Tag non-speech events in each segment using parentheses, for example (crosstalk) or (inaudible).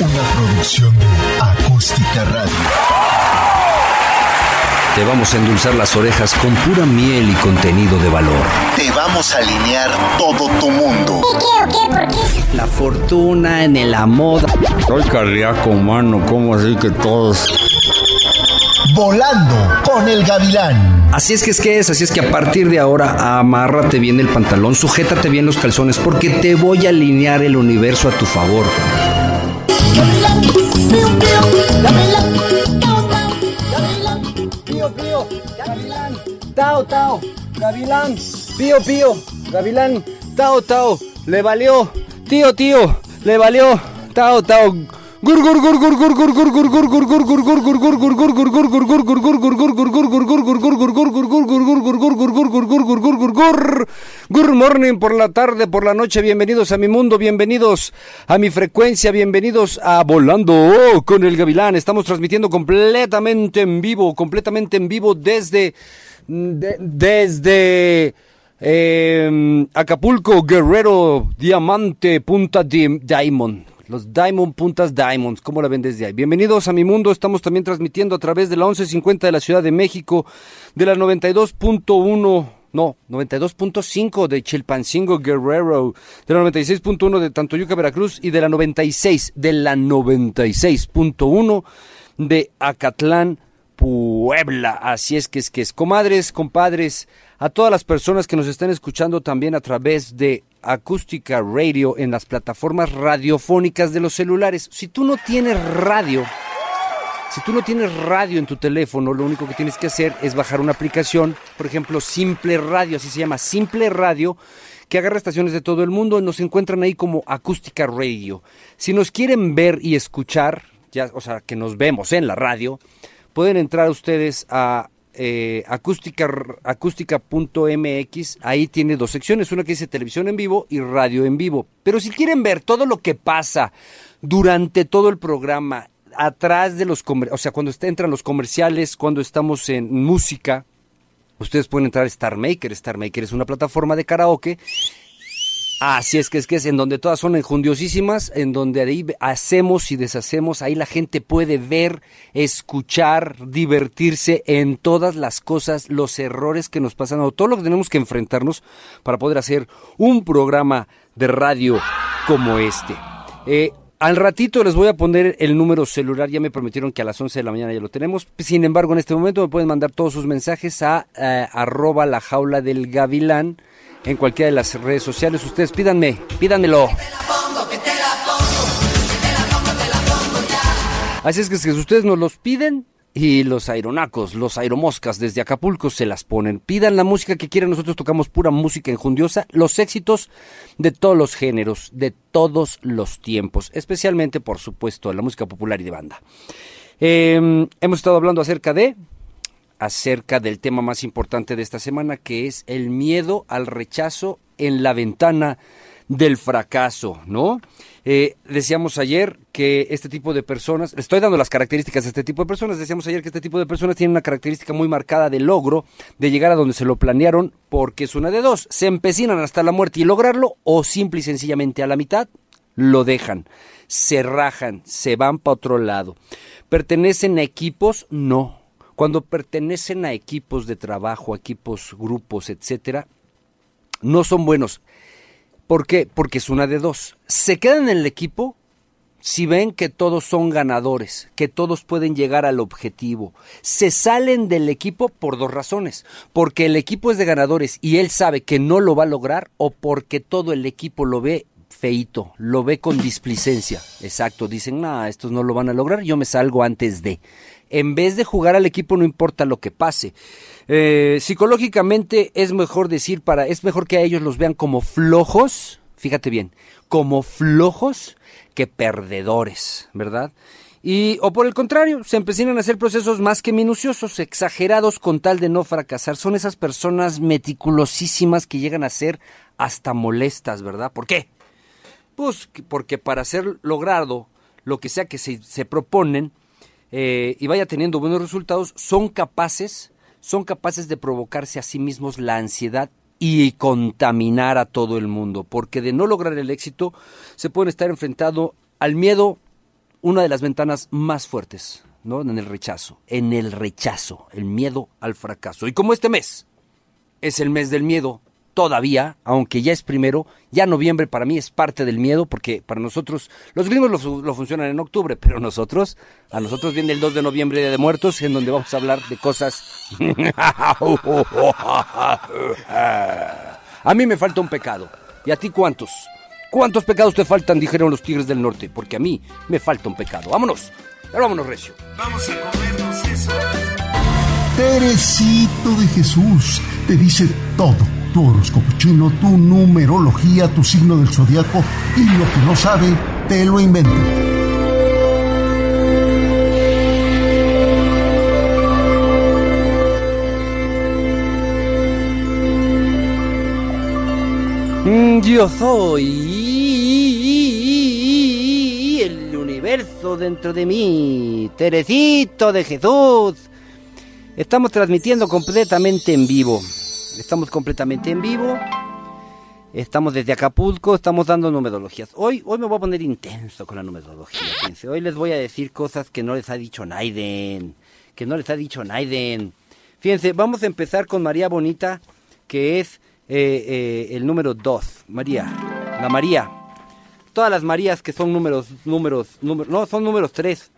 Una producción de Acústica Radio. Te vamos a endulzar las orejas con pura miel y contenido de valor. Te vamos a alinear todo tu mundo. ¿Qué, qué, por qué? La fortuna en el amor. Soy cardíaco humano, ¿cómo así que todos? Volando con el gavilán. Así es que es que es, así es que a partir de ahora amárrate bien el pantalón, sujétate bien los calzones porque te voy a alinear el universo a tu favor. Tao, tao, gavilán, pío, pío, gavilán, tao, tao, le valió, tío, tío, le valió, tao, tao. Good morning por la tarde, por la noche, bienvenidos a mi mundo, bienvenidos a mi frecuencia, bienvenidos a Volando con el Gavilán. Estamos transmitiendo completamente en vivo, completamente en vivo desde desde em, Acapulco, Guerrero, Diamante, Punta Diamond los Diamond Puntas Diamonds, ¿cómo la ven desde ahí? Bienvenidos a mi mundo, estamos también transmitiendo a través de la 1150 de la Ciudad de México, de la 92.1, no, 92.5 de Chilpancingo Guerrero, de la 96.1 de Tantoyuca, Veracruz y de la 96, de la 96.1 de Acatlán, Puebla. Así es que es que es, comadres, compadres, a todas las personas que nos están escuchando también a través de Acústica Radio en las plataformas radiofónicas de los celulares. Si tú no tienes radio, si tú no tienes radio en tu teléfono, lo único que tienes que hacer es bajar una aplicación, por ejemplo, Simple Radio, así se llama, Simple Radio, que agarra estaciones de todo el mundo, nos encuentran ahí como Acústica Radio. Si nos quieren ver y escuchar, ya, o sea, que nos vemos en la radio, pueden entrar ustedes a eh, acústica, acústica.mx, ahí tiene dos secciones, una que dice televisión en vivo y radio en vivo. Pero si quieren ver todo lo que pasa durante todo el programa, atrás de los, comer o sea, cuando entran los comerciales, cuando estamos en música, ustedes pueden entrar a Star Maker. Star Maker es una plataforma de karaoke Así es que es que es en donde todas son enjundiosísimas, en donde ahí hacemos y deshacemos, ahí la gente puede ver, escuchar, divertirse en todas las cosas, los errores que nos pasan, o todo lo que tenemos que enfrentarnos para poder hacer un programa de radio como este. Eh, al ratito les voy a poner el número celular, ya me prometieron que a las 11 de la mañana ya lo tenemos. Sin embargo, en este momento me pueden mandar todos sus mensajes a eh, arroba la jaula del gavilán en cualquiera de las redes sociales. Ustedes pídanme, pídanmelo. Así es que si ustedes nos los piden y los aeronacos, los aeromoscas desde Acapulco se las ponen. Pidan la música que quieran, nosotros tocamos pura música enjundiosa, los éxitos de todos los géneros, de todos los tiempos, especialmente por supuesto la música popular y de banda. Eh, hemos estado hablando acerca de acerca del tema más importante de esta semana, que es el miedo al rechazo en la ventana del fracaso, ¿no? Eh, decíamos ayer que este tipo de personas, estoy dando las características de este tipo de personas, decíamos ayer que este tipo de personas tienen una característica muy marcada de logro, de llegar a donde se lo planearon, porque es una de dos, se empecinan hasta la muerte y lograrlo, o simple y sencillamente a la mitad lo dejan, se rajan, se van para otro lado. ¿Pertenecen a equipos? No, cuando pertenecen a equipos de trabajo, equipos, grupos, etcétera, no son buenos. ¿Por qué? Porque es una de dos. Se quedan en el equipo si ven que todos son ganadores, que todos pueden llegar al objetivo. Se salen del equipo por dos razones. Porque el equipo es de ganadores y él sabe que no lo va a lograr o porque todo el equipo lo ve feito, lo ve con displicencia. Exacto, dicen, no, estos no lo van a lograr, yo me salgo antes de en vez de jugar al equipo no importa lo que pase. Eh, psicológicamente es mejor decir para, es mejor que a ellos los vean como flojos, fíjate bien, como flojos que perdedores, ¿verdad? Y, o por el contrario, se empecinan a hacer procesos más que minuciosos, exagerados con tal de no fracasar. Son esas personas meticulosísimas que llegan a ser hasta molestas, ¿verdad? ¿Por qué? Pues porque para ser logrado lo que sea que se, se proponen, eh, y vaya teniendo buenos resultados, son capaces, son capaces de provocarse a sí mismos la ansiedad y contaminar a todo el mundo, porque de no lograr el éxito se pueden estar enfrentando al miedo una de las ventanas más fuertes, ¿no? En el rechazo, en el rechazo, el miedo al fracaso. Y como este mes es el mes del miedo, todavía, aunque ya es primero, ya noviembre para mí es parte del miedo, porque para nosotros, los gringos lo, fu- lo funcionan en octubre, pero nosotros, a nosotros viene el 2 de noviembre, Día de Muertos, en donde vamos a hablar de cosas... (laughs) a mí me falta un pecado. ¿Y a ti cuántos? ¿Cuántos pecados te faltan? Dijeron los tigres del norte, porque a mí me falta un pecado. Vámonos, ahora vámonos, Recio. Teresito de Jesús te dice todo. Tu horóscopo chino, tu numerología, tu signo del zodiaco y lo que no sabe, te lo inventa. Mm, Yo soy el universo dentro de mí, Teresito de Jesús. Estamos transmitiendo completamente en vivo. Estamos completamente en vivo. Estamos desde Acapulco, estamos dando numerologías. Hoy, hoy me voy a poner intenso con la numerología. fíjense. Hoy les voy a decir cosas que no les ha dicho Naiden. Que no les ha dicho Naiden. Fíjense, vamos a empezar con María Bonita, que es eh, eh, el número 2. María, la María. Todas las Marías que son números, números, no, son números 3.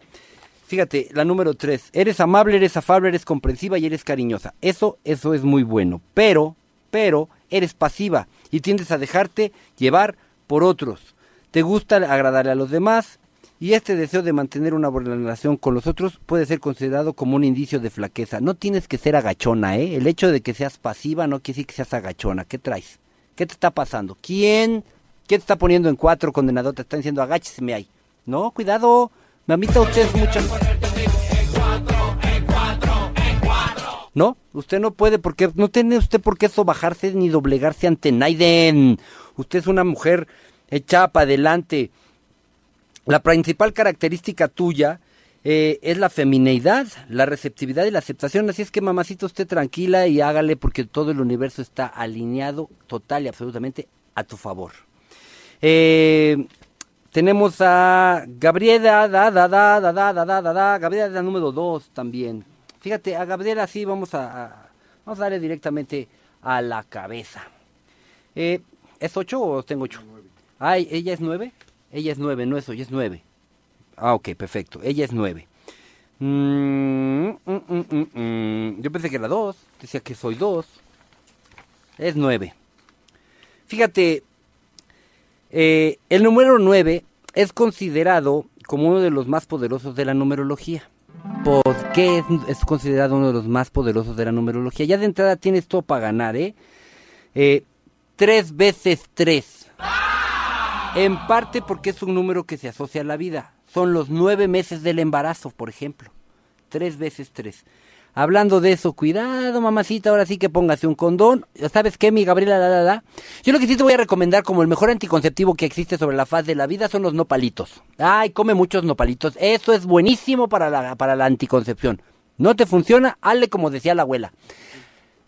Fíjate, la número 3. Eres amable, eres afable, eres comprensiva y eres cariñosa. Eso, eso es muy bueno. Pero, pero, eres pasiva y tiendes a dejarte llevar por otros. Te gusta agradarle a los demás y este deseo de mantener una buena relación con los otros puede ser considerado como un indicio de flaqueza. No tienes que ser agachona, ¿eh? El hecho de que seas pasiva no quiere decir que seas agachona. ¿Qué traes? ¿Qué te está pasando? ¿Quién? ¿Qué te está poniendo en cuatro, condenado? Te está diciendo agácheseme ahí. No, cuidado. Mamita, usted es mucho. No, usted no puede porque no tiene usted por qué sobajarse ni doblegarse ante Naiden. Usted es una mujer echada para adelante. La principal característica tuya eh, es la femineidad, la receptividad y la aceptación. Así es que, mamacita, usted tranquila y hágale porque todo el universo está alineado total y absolutamente a tu favor. Eh, tenemos a Gabriela, da, da, da, da, da, da, da, da, da. Gabriela es la número 2 también. Fíjate, a Gabriela sí vamos a, vamos a darle directamente a la cabeza. Eh, ¿Es 8 o tengo 8? Ay, ¿ella es 9? Ella es 9, no es 8, es 9. Ah, ok, perfecto. Ella es 9. Mm, mm, mm, mm, mm. Yo pensé que era 2. Decía que soy 2. Es 9. Fíjate, eh, el número 9 es considerado como uno de los más poderosos de la numerología. ¿Por qué es, considerado uno de los más poderosos de la numerología? Ya de entrada tienes todo para ganar, ¿eh? Eh, tres veces tres. En parte porque es un número que se asocia a la vida. Son los nueve meses del embarazo, por ejemplo. Tres veces tres. Hablando de eso, cuidado, mamacita, ahora sí que póngase un condón. ¿Sabes qué, mi Gabriela? La, la? Yo lo que sí te voy a recomendar como el mejor anticonceptivo que existe sobre la faz de la vida son los nopalitos. Ay, come muchos nopalitos. Eso es buenísimo para la, para la anticoncepción. ¿No te funciona? Hazle como decía la abuela.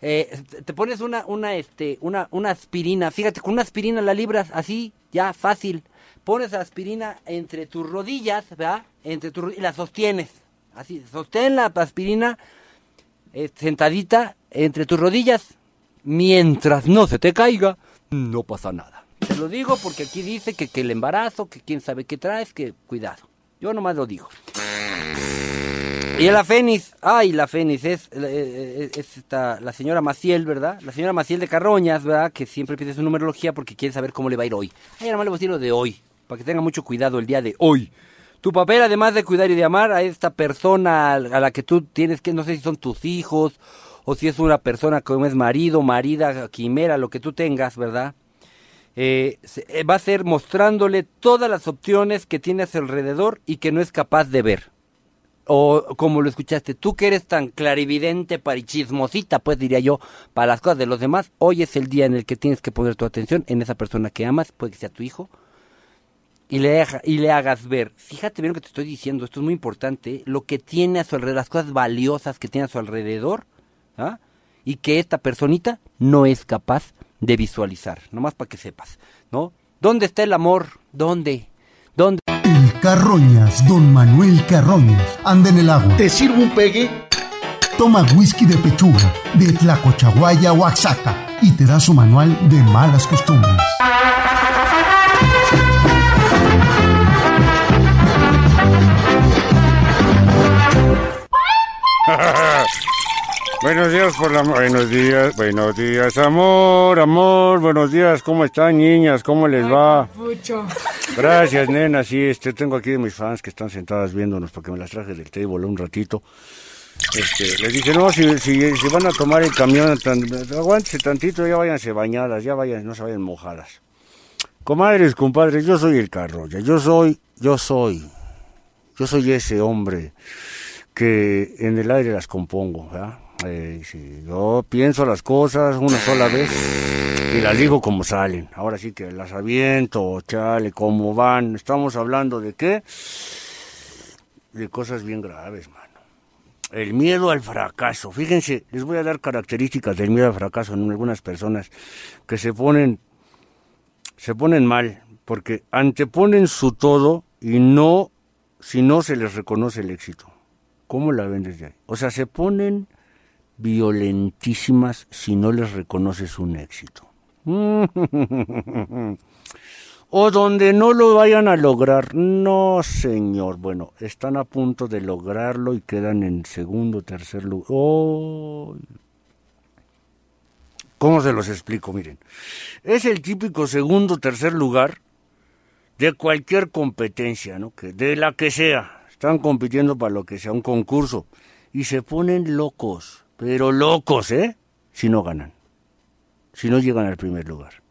Eh, te pones una, una, este, una, una aspirina. Fíjate, con una aspirina la libras así, ya fácil. Pones aspirina entre tus rodillas, ¿verdad? Entre ro- y la sostienes. Así, sostén la aspirina eh, sentadita entre tus rodillas. Mientras no se te caiga, no pasa nada. Te lo digo porque aquí dice que, que el embarazo, que quién sabe qué traes, que cuidado. Yo nomás lo digo. Y la Fénix, ay, la Fénix es, eh, es, es la señora Maciel, ¿verdad? La señora Maciel de Carroñas, ¿verdad? Que siempre pide su numerología porque quiere saber cómo le va a ir hoy. Ay, nomás le voy a decir lo de hoy, para que tenga mucho cuidado el día de hoy. Tu papel, además de cuidar y de amar a esta persona a la que tú tienes que, no sé si son tus hijos, o si es una persona como es marido, marida, quimera, lo que tú tengas, ¿verdad? Eh, eh, va a ser mostrándole todas las opciones que tiene a su alrededor y que no es capaz de ver. O como lo escuchaste, tú que eres tan clarividente, parichismosita, pues diría yo, para las cosas de los demás, hoy es el día en el que tienes que poner tu atención en esa persona que amas, puede que sea tu hijo, y le, deja- y le hagas ver. Fíjate bien lo que te estoy diciendo, esto es muy importante, lo que tiene a su alrededor, las cosas valiosas que tiene a su alrededor, ¿ah? y que esta personita no es capaz de visualizar, nomás para que sepas, ¿no? ¿Dónde está el amor? ¿Dónde? ¿Dónde? El Carroñas, don Manuel Carroñas, anda en el agua. ¿Te sirvo un pegue? Toma whisky de pechuga, de Tlacochahuaya, Oaxaca, y te da su manual de malas costumbres. (laughs) Buenos días por la... Buenos días, buenos días, amor, amor, buenos días, ¿cómo están, niñas? ¿Cómo les va? (laughs) Gracias, nena, sí, este, tengo aquí de mis fans que están sentadas viéndonos porque me las traje del table un ratito. Este, les dije, no, si, si, si van a tomar el camión, tan, aguántese tantito, ya váyanse bañadas, ya vayan, no se vayan mojadas. Comadres, compadres, yo soy el Carroya, yo soy, yo soy, yo soy ese hombre que en el aire las compongo. Eh, sí, yo pienso las cosas una sola vez y las digo como salen. Ahora sí que las aviento, chale, cómo van. Estamos hablando de qué? De cosas bien graves, mano. El miedo al fracaso. Fíjense, les voy a dar características del miedo al fracaso en algunas personas que se ponen, se ponen mal porque anteponen su todo y no, si no se les reconoce el éxito. ¿Cómo la ven desde ahí? O sea, se ponen violentísimas si no les reconoces un éxito. (laughs) o donde no lo vayan a lograr. No, señor. Bueno, están a punto de lograrlo y quedan en segundo, tercer lugar. Oh. ¿Cómo se los explico? Miren, es el típico segundo, tercer lugar de cualquier competencia, ¿no? Que, de la que sea. Están compitiendo para lo que sea, un concurso. Y se ponen locos, pero locos, ¿eh? Si no ganan. Si no llegan al primer lugar.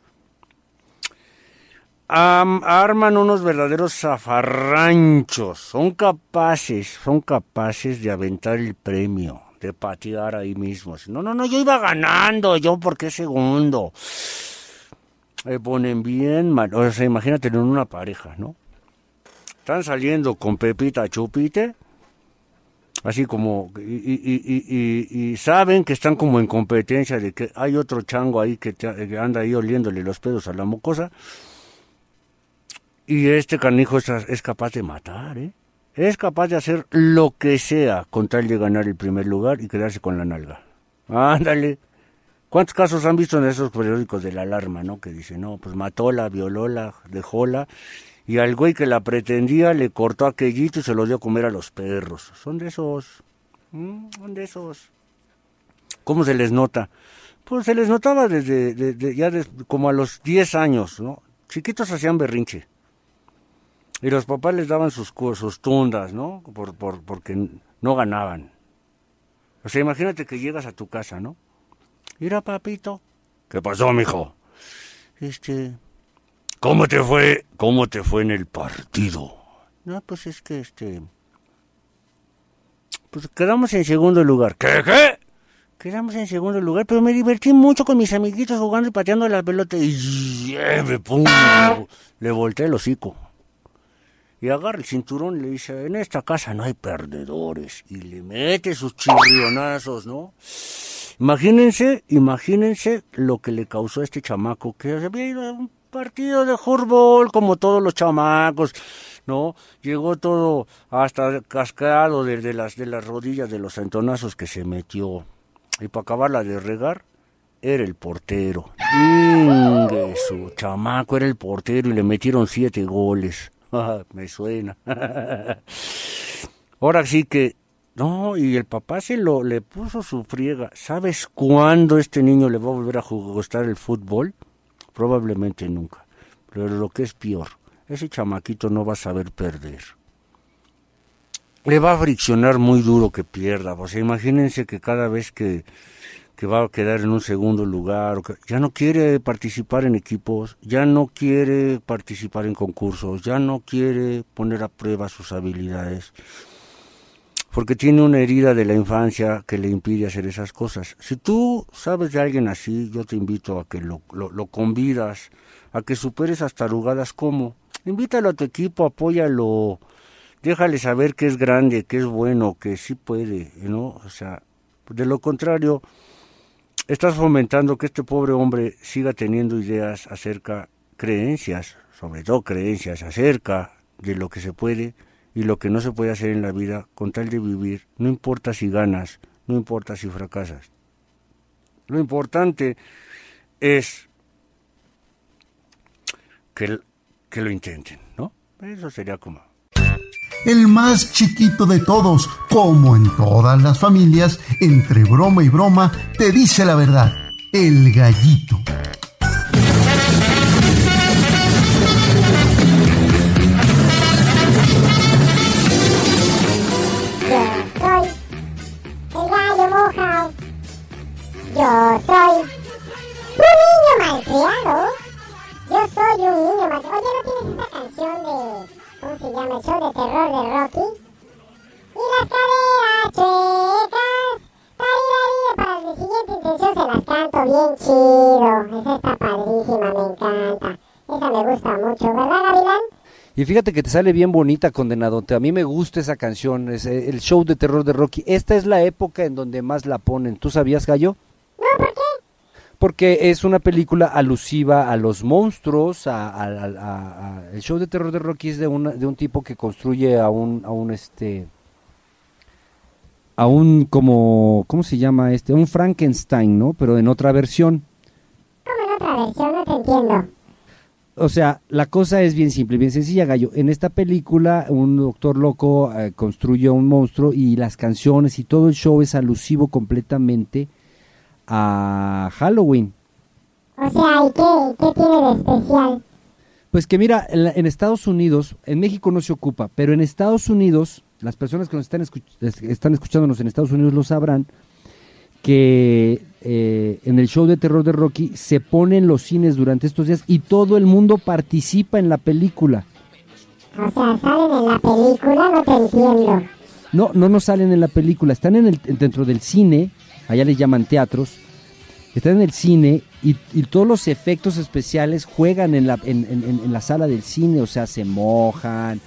Arman unos verdaderos zafarranchos. Son capaces, son capaces de aventar el premio, de patear ahí mismo. No, no, no, yo iba ganando, yo por qué segundo. Me ponen bien mal. O sea, imagínate en una pareja, ¿no? Están saliendo con Pepita Chupite, así como, y, y- y- saben que están como en competencia de que hay otro chango ahí que, te- anda ahí oliéndole los pedos a la mocosa, y este canijo es, es capaz de matar, ¿eh? Es capaz de hacer lo que sea con tal de ganar el primer lugar y quedarse con la nalga. Ándale. ¿Cuántos casos han visto en esos periódicos de la alarma, no? Que dicen, no, pues matóla, violóla, dejóla, y al güey que la pretendía le cortó aquellito y se lo dio a comer a los perros. Son de esos. mm, Son de esos. ¿Cómo se les nota? Pues se les notaba desde, de- de- ya des- como a los 10 años, ¿no? Chiquitos hacían berrinche. Y los papás les daban sus, sus tundas, ¿no? Por, por, porque no ganaban. O sea, imagínate que llegas a tu casa, ¿no? Mira, papito. ¿Qué pasó, mijo? Este, ¿Cómo te fue? ¿Cómo te fue en el partido? No, pues es que este. Pues quedamos en segundo lugar. ¿Qué, qué? Quedamos en segundo lugar, pero me divertí mucho con mis amiguitos jugando y pateando la pelota. Y lleve, pum, le volteé el hocico. Y agarra el cinturón y le dice, en esta casa no hay perdedores. Y le mete sus chirrionazos, ¿no? Imagínense, imagínense lo que le causó a este chamaco, que había ido a un partido de fútbol como todos los chamacos, ¿no? Llegó todo hasta cascado de, de las, de las rodillas de los entonazos que se metió. Y para acabarla de regar, era el portero. Su chamaco era el portero y le metieron siete goles. (laughs) Me suena. (laughs) Ahora sí que, no, y el papá se lo le puso su friega. ¿Sabes cuándo este niño le va a volver a gustar el fútbol? Probablemente nunca. Pero lo que es peor, ese chamaquito no va a saber perder. Le va a friccionar muy duro que pierda. O sea, imagínense que cada vez que, que va a quedar en un segundo lugar, ya no quiere participar en equipos, ya no quiere participar en concursos, ya no quiere poner a prueba sus habilidades porque tiene una herida de la infancia que le impide hacer esas cosas. Si tú sabes de alguien así, yo te invito a que lo, lo, lo convidas, a que superes esas tarugadas como. Invítalo a tu equipo, apóyalo, déjale saber que es grande, que es bueno, que sí puede, ¿no? O sea, de lo contrario, estás fomentando que este pobre hombre siga teniendo ideas acerca, creencias, sobre todo creencias acerca de lo que se puede y lo que no se puede hacer en la vida con tal de vivir, no importa si ganas, no importa si fracasas. Lo importante es que, lo intenten, ¿no? Eso sería como... El más chiquito de todos, como en todas las familias, entre broma y broma, te dice la verdad, el gallito. Yo soy un niño malcriado. Yo soy un niño malcriado. Oye, ¿no tienes esta canción de... ¿Cómo se llama? El show de terror de Rocky. Y las caderas chuecas. Para mi siguiente intención se las canto bien chido. Esa está padrísima, me encanta. Esa me gusta mucho, ¿verdad, Gavilán? Y fíjate que te sale bien bonita, condenado. A mí me gusta esa canción, es el show de terror de Rocky. Esta es la época en donde más la ponen. ¿Tú sabías, Gallo? No, ¿por qué? Porque es una película alusiva a los monstruos, a, a- a- a- el show de terror de Rocky es de, una- de un tipo que construye a un, a un este, a un como, ¿cómo se llama este? Un Frankenstein, ¿no? Pero en otra versión. Como en otra versión, no te entiendo. O sea, la cosa es bien simple, bien sencilla, Gallo. En esta película, un doctor loco eh, construye a un monstruo y las canciones y todo el show es alusivo completamente a Halloween. O sea, ¿y qué, qué tiene de especial? Pues que mira, en, en Estados Unidos, en México no se ocupa, pero en Estados Unidos, las personas que nos están, escuch- están escuchándonos en Estados Unidos lo sabrán, que eh, en el show de terror de Rocky se ponen los cines durante estos días y todo el mundo participa en la película. O sea, salen en la película, no te entiendo. No, no nos salen en la película, están en el, dentro del cine, allá les llaman teatros, están en el cine y, y todos los efectos especiales juegan en la, en, en- en- en la sala del cine, o sea, se mojan,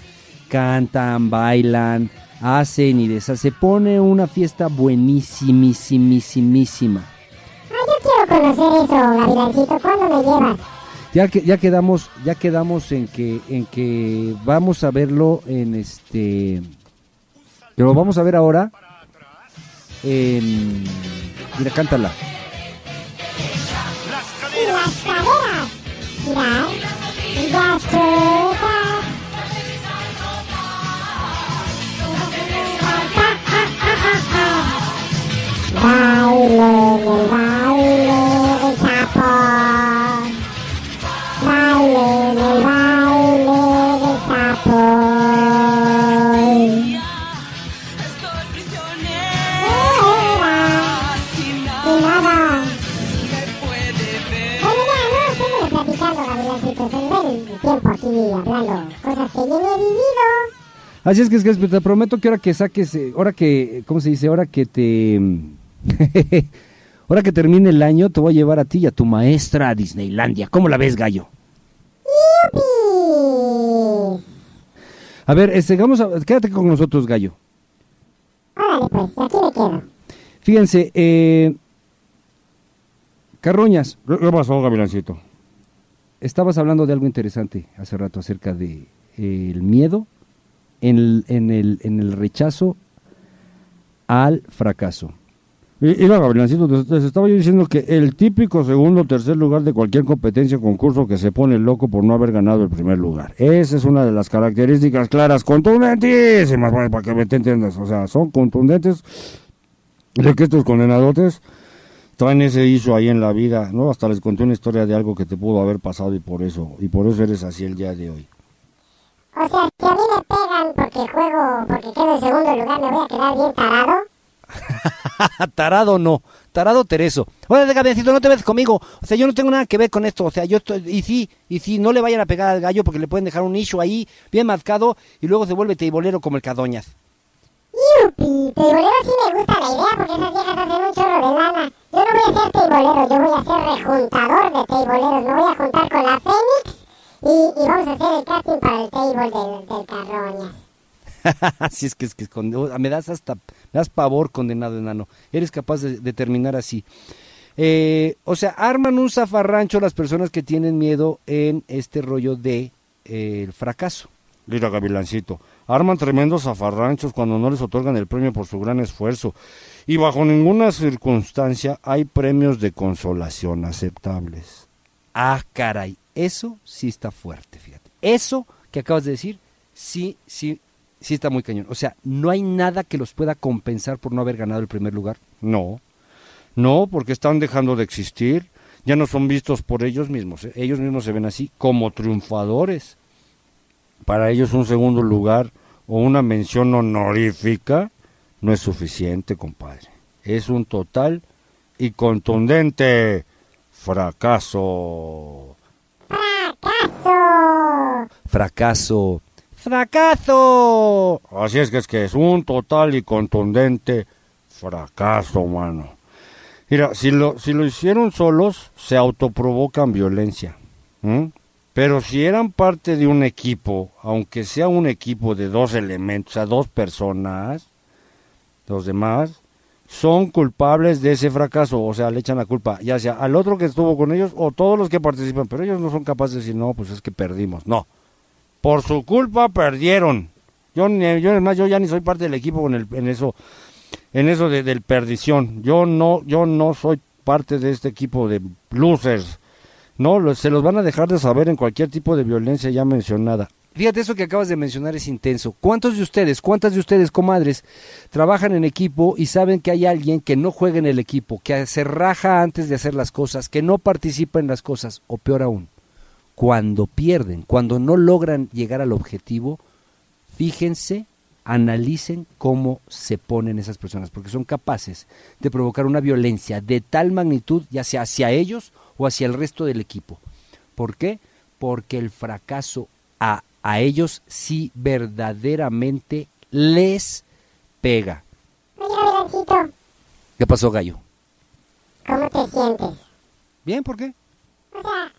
cantan, bailan, hacen y deshacen. Se pone una fiesta buenísimísimísimísima. Ah, yo quiero conocer eso, Gavilancito. ¿Cuándo me llevas? Ya que ya quedamos ya quedamos en que en que vamos a verlo en este que lo vamos a ver ahora mira cántala. Las caderas. Y las chuecas. Baile, baile tiempo aquí hablando cosas que yo no he vivido. Así es que, es que te prometo que ahora que saques eh, ahora que ¿cómo se dice? Ahora que te (laughs) ahora que termine el año te voy a llevar a ti y a tu maestra a Disneylandia. ¿Cómo la ves, gallo? ¡Yupi! A ver, este, vamos a, quédate con nosotros, gallo. Órale, pues, aquí me quedo. Fíjense, eh, Carroñas, ¿Qué qué pasó, Gavilancito? Estabas hablando de algo interesante hace rato acerca de eh, el miedo en el, en el, en el rechazo al fracaso. Mira, Gavilancito, te, te estaba yo diciendo que el típico segundo o tercer lugar de cualquier competencia o concurso que se pone loco por no haber ganado el primer lugar. Esa es una de las características claras, contundentísimas, para que me entiendas. O sea, son contundentes de que estos condenadotes traen ese hizo ahí en la vida, ¿no? Hasta les conté una historia de algo que te pudo haber pasado y por eso, y por eso eres así el día de hoy. O sea, si a mí me pegan porque juego, porque quedo en segundo lugar, ¿me voy a quedar bien tarado? (laughs) tarado no, tarado Tereso. Oye, Gabrielcito, no te ves conmigo. O sea, yo no tengo nada que ver con esto. O sea, yo estoy, y sí, y sí, no le vayan a pegar al gallo porque le pueden dejar un nicho ahí bien marcado y luego se vuelve teibolero como el Cadoñas. ¡Yupi! Teibolero sí me gusta la idea porque esas viejas hacen un chorro de lana. Yo no voy a ser teibolero, yo voy a ser rejuntador de teiboleros. Me voy a juntar con la Fénix y, y vamos a hacer el casting para el table del, del Carroñas. (laughs) Así es que es que con- me das hasta me das pavor condenado enano. Eres capaz de, de terminar así. Eh, o sea, arman un zafarrancho las personas que tienen miedo en este rollo de eh, el fracaso. Mira, Gavilancito, arman tremendos zafarranchos cuando no les otorgan el premio por su gran esfuerzo. Y bajo ninguna circunstancia hay premios de consolación aceptables. Ah, caray, eso sí está fuerte, fíjate. Eso que acabas de decir, sí, sí, sí está muy cañón. O sea, no hay nada que los pueda compensar por no haber ganado el primer lugar. No, no, porque están dejando de existir. Ya no son vistos por ellos mismos. Ellos mismos se ven así como triunfadores. Para ellos un segundo lugar o una mención honorífica no es suficiente, compadre. Es un total y contundente fracaso. ¡Fracaso! Fracaso. ¡Fracaso! Así es que es que es un total y contundente fracaso, mano. Mira, si lo, si lo hicieron solos, se autoprovocan violencia. Pero si eran parte de un equipo, aunque sea un equipo de dos elementos, o sea, dos personas, los demás, son culpables de ese fracaso, o sea, le echan la culpa, ya sea al otro que estuvo con ellos o todos los que participan, pero ellos no son capaces de decir, no, pues es que perdimos, no. Por su culpa perdieron. Yo, yo, yo ya ni soy parte del equipo en, el, en eso, en eso de, del perdición. Yo no, yo no soy parte de este equipo de losers. No, se los van a dejar de saber en cualquier tipo de violencia ya mencionada. Fíjate, eso que acabas de mencionar es intenso. ¿Cuántos de ustedes, cuántas de ustedes, comadres, trabajan en equipo y saben que hay alguien que no juega en el equipo, que se raja antes de hacer las cosas, que no participa en las cosas, o peor aún, cuando pierden, cuando no logran llegar al objetivo, fíjense, analicen cómo se ponen esas personas, porque son capaces de provocar una violencia de tal magnitud, ya sea hacia ellos o hacia el resto del equipo. ¿Por qué? Porque el fracaso a, a ellos sí verdaderamente les pega. Oye, ¿Qué pasó, gallo? ¿cómo te sientes? Bien, ¿por qué? O sea,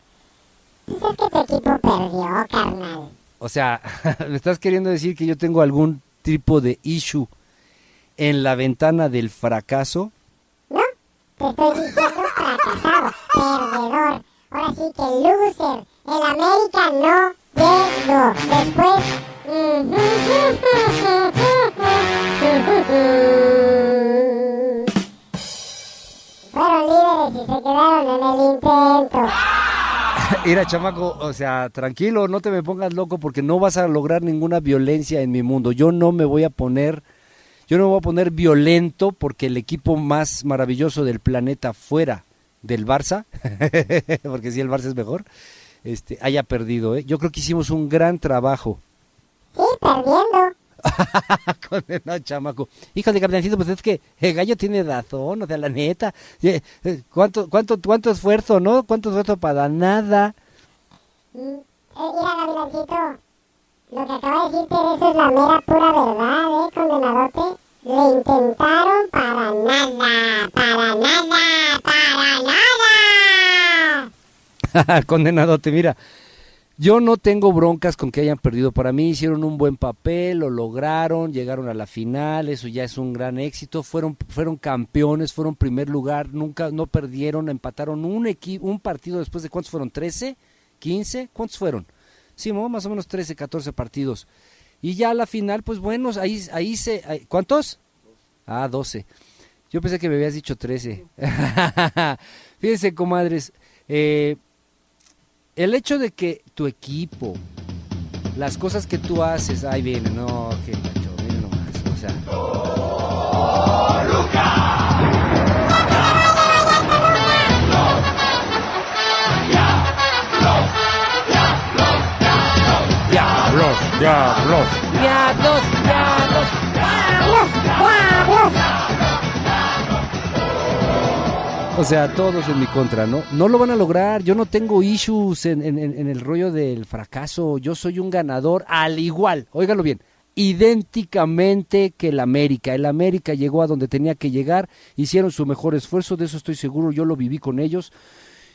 pues es que tu equipo perdió, carnal. O sea, (laughs) ¿me estás queriendo decir que yo tengo algún tipo de issue en la ventana del fracaso? ¿No? Te estoy diciendo fracasado, perdedor. Ahora sí que loser. El América no llegó. Después. (laughs) Fueron líderes y se quedaron en el intento. (laughs) Mira, chamaco, o sea, tranquilo, no te me pongas loco porque no vas a lograr ninguna violencia en mi mundo. Yo no me voy a poner, yo no me voy a poner violento porque el equipo más maravilloso del planeta fuera del Barça, (laughs) porque si el Barça es mejor, este, haya perdido. ¿eh? Yo creo que hicimos un gran trabajo. Sí, perdiendo. (laughs) Condenado chamaco. Híjole, capitancito, pues es que el gallo tiene razón, o sea, la neta. Eh, eh, ¿Cuánto, cuánto, cuánto esfuerzo, no? ¿Cuánto esfuerzo para nada? Mm, eh, mira, Gavilancito. Lo que acaba de decirte eso es la mera pura verdad, ¿eh, condenadote? Le intentaron para nada, para nada, para nada. (laughs) Condenadote, mira. Yo no tengo broncas con que hayan perdido. Para mí hicieron un buen papel, lo lograron, llegaron a la final, eso ya es un gran éxito. Fueron, fueron campeones, fueron primer lugar, nunca, no perdieron, empataron un equipo, un partido después de cuántos fueron, 13, 15, ¿cuántos fueron? Sí, más o menos 13, 14 partidos. Y ya a la final, pues bueno, ahí, ahí se, ¿cuántos? Ah, 12. Yo pensé que me habías dicho 13. (laughs) Fíjense, comadres, eh, el hecho de que tu equipo, las cosas que tú haces, ahí viene, no, qué gacho, miren nomás, o sea. Diablos, diablos. ¡Diablos, diablos! ¡Diablos, O sea, todos en mi contra, ¿no? No lo van a lograr. Yo no tengo issues en, el rollo del fracaso. Yo soy un ganador al igual, óigalo bien, idénticamente que el América. El América llegó a donde tenía que llegar, hicieron su mejor esfuerzo, de eso estoy seguro, yo lo viví con ellos.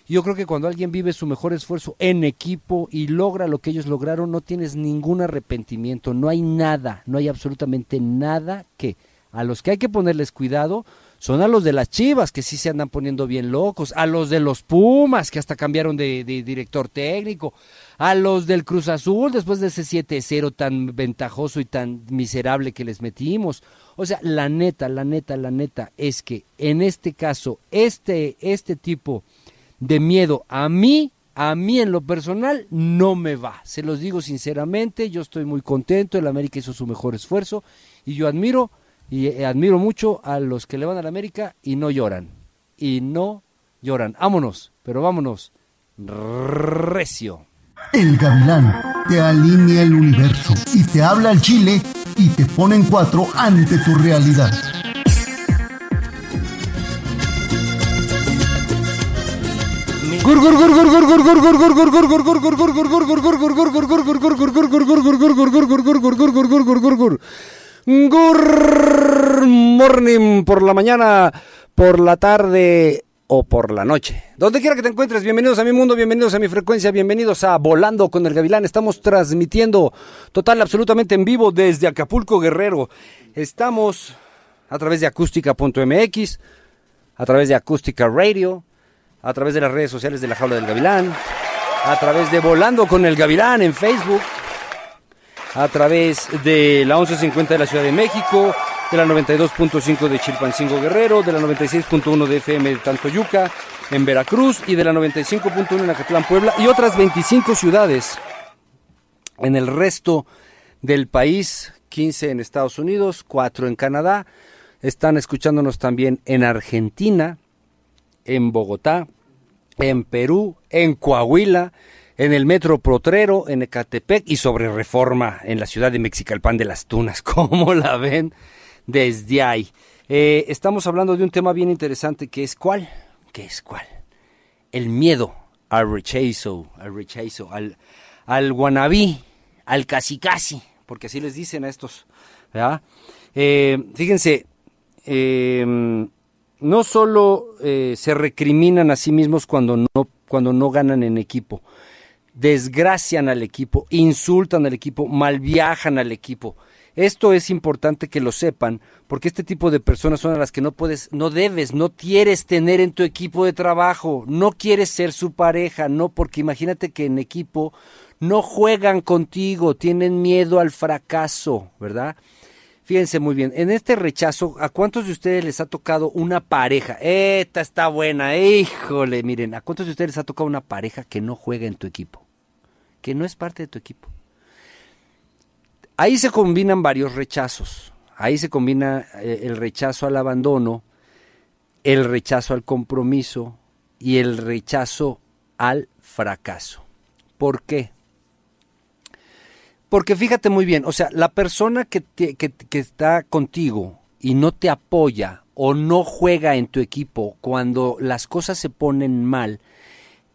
Yo creo que cuando alguien vive su mejor esfuerzo en equipo y logra lo que ellos lograron, no tienes ningún arrepentimiento, no hay nada, no hay absolutamente nada que a los que hay que ponerles cuidado son a los de las Chivas, que sí se andan poniendo bien locos, a los de los Pumas, que hasta cambiaron de, director técnico, a los del Cruz Azul, después de ese 7-0 tan ventajoso y tan miserable que les metimos. O sea, la neta, la neta, la neta es que en este caso, este, este tipo de miedo a mí, a mí en lo personal, no me va. Se los digo sinceramente, yo estoy muy contento, el América hizo su mejor esfuerzo y yo admiro y eh, admiro mucho a los que le van a la América y no lloran. Y no lloran. Vámonos, pero vámonos. Recio. El gavilán te alinea el universo y te habla al chile y te pone en cuatro ante tu realidad. Good morning por la mañana, por la tarde o por la noche. Donde quiera que te encuentres, bienvenidos a mi mundo, bienvenidos a mi frecuencia, bienvenidos a Volando con el Gavilán. Estamos transmitiendo total, absolutamente en vivo desde Acapulco Guerrero. Estamos a través de acústica.mx, a través de Acústica Radio, a través de las redes sociales de la Jaula del Gavilán, a través de Volando con el Gavilán en Facebook, a través de la 1150 de la Ciudad de México, de la 92.5 de Chilpancingo Guerrero, de la 96.1 de FM de Tantoyuca, en Veracruz, y de la 95.1 en Acatlán, Puebla, y otras 25 ciudades en el resto del país, 15 en Estados Unidos, 4 en Canadá, están escuchándonos también en Argentina, en Bogotá, en Perú, en Coahuila, en el Metro Protrero, en Ecatepec y sobre Reforma en la ciudad de Mexicalpan de las Tunas. (laughs) ¿Cómo la ven desde ahí? Eh, estamos hablando de un tema bien interesante que es ¿cuál? ¿Qué es cuál? El miedo al rechazo, al rechazo, al, al guanabí, al casi casi, porque así les dicen a estos. Eh, fíjense, eh, no solo eh, se recriminan a sí mismos cuando no, cuando no ganan en equipo, desgracian al equipo, insultan al equipo, malviajan al equipo. Esto es importante que lo sepan, porque este tipo de personas son a las que no puedes, no debes, no quieres tener en tu equipo de trabajo, no quieres ser su pareja, no, porque imagínate que en equipo no juegan contigo, tienen miedo al fracaso, ¿verdad? Fíjense muy bien, en este rechazo, ¿a cuántos de ustedes les ha tocado una pareja? Esta está buena, híjole, miren, ¿a cuántos de ustedes les ha tocado una pareja que no juega en tu equipo? Que no es parte de tu equipo. Ahí se combinan varios rechazos. Ahí se combina eh, el rechazo al abandono, el rechazo al compromiso y el rechazo al fracaso. ¿Por qué? Porque fíjate muy bien, o sea, la persona que, te, que, que, está contigo y no te apoya o no juega en tu equipo cuando las cosas se ponen mal,